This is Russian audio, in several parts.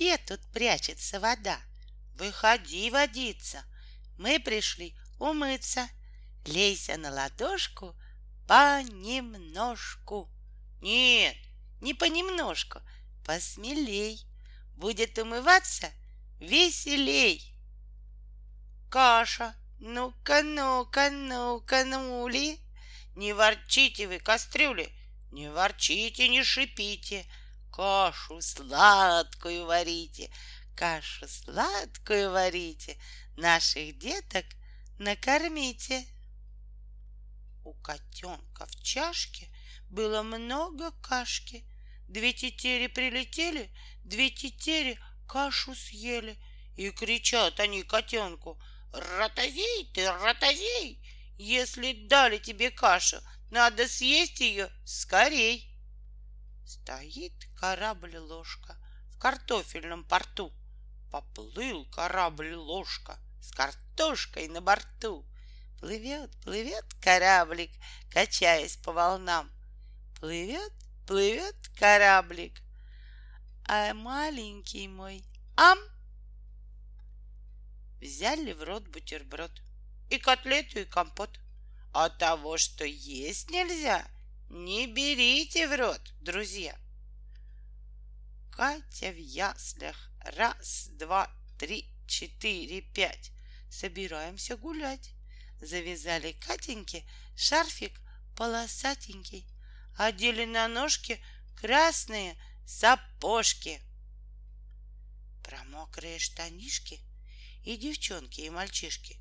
где тут прячется вода? Выходи, водица, мы пришли умыться. Лейся на ладошку понемножку. Нет, не понемножку, посмелей. Будет умываться веселей. Каша, ну-ка, ну-ка, ну-ка, нули. Не ворчите вы, кастрюли, не ворчите, не шипите. Кашу сладкую варите, кашу сладкую варите, наших деток накормите. У котенка в чашке было много кашки. Две тетери прилетели, две тетери кашу съели. И кричат они котенку, «Ротозей ты, ротозей! Если дали тебе кашу, надо съесть ее скорей!» Стоит корабль-ложка в картофельном порту. Поплыл корабль-ложка с картошкой на борту. Плывет, плывет кораблик, качаясь по волнам. Плывет, плывет кораблик, а маленький мой ам взяли в рот бутерброд и котлету, и компот. А того, что есть нельзя, не берите в рот, друзья. Катя в яслях. Раз, два, три, четыре, пять. Собираемся гулять. Завязали Катеньке шарфик полосатенький, одели на ножки красные сапожки. Про мокрые штанишки и девчонки, и мальчишки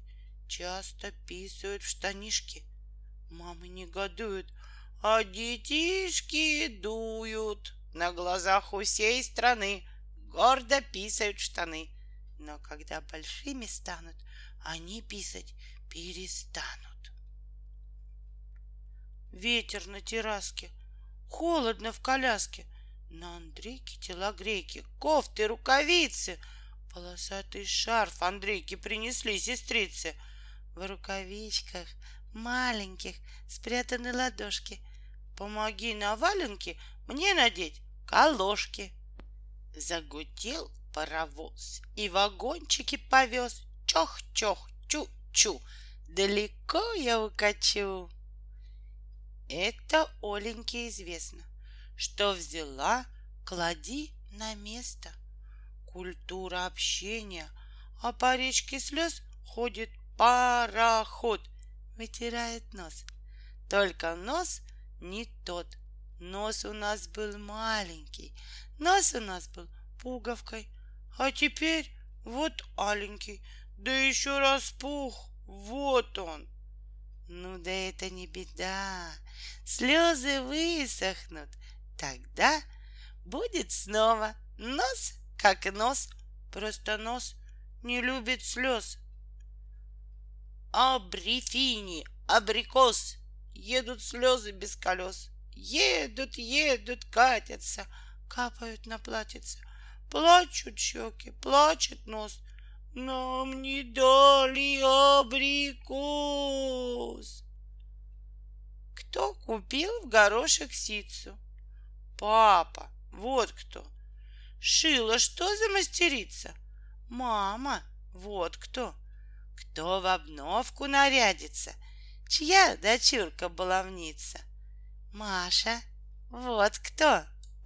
часто писают в штанишки. Мамы негодуют, а детишки дуют. На глазах у всей страны гордо писают штаны. Но когда большими станут, они писать перестанут. Ветер на терраске, холодно в коляске, на Андрейке телогрейки, кофты, рукавицы, полосатый шарф Андрейке принесли сестрицы. В рукавичках маленьких спрятаны ладошки. Помоги на валенки мне надеть колошки. Загудел паровоз и вагончики повез. Чох-чох, чу-чу, далеко я укачу. Это Оленьке известно, что взяла, клади на место. Культура общения, а по речке слез ходит пароход, вытирает нос. Только нос не тот. Нос у нас был маленький, нос у нас был пуговкой, а теперь вот аленький, да еще распух, вот он. Ну да это не беда, слезы высохнут, тогда будет снова нос как нос, просто нос не любит слез. Абрифини, абрикос, едут слезы без колес. Едут, едут, катятся, капают на платьице. Плачут щеки, плачет нос. Нам не дали абрикос. Кто купил в горошек ситцу? Папа, вот кто. Шила, что за мастерица? Мама, вот кто. Кто в обновку нарядится? Чья дочурка баловница? Маша, вот кто.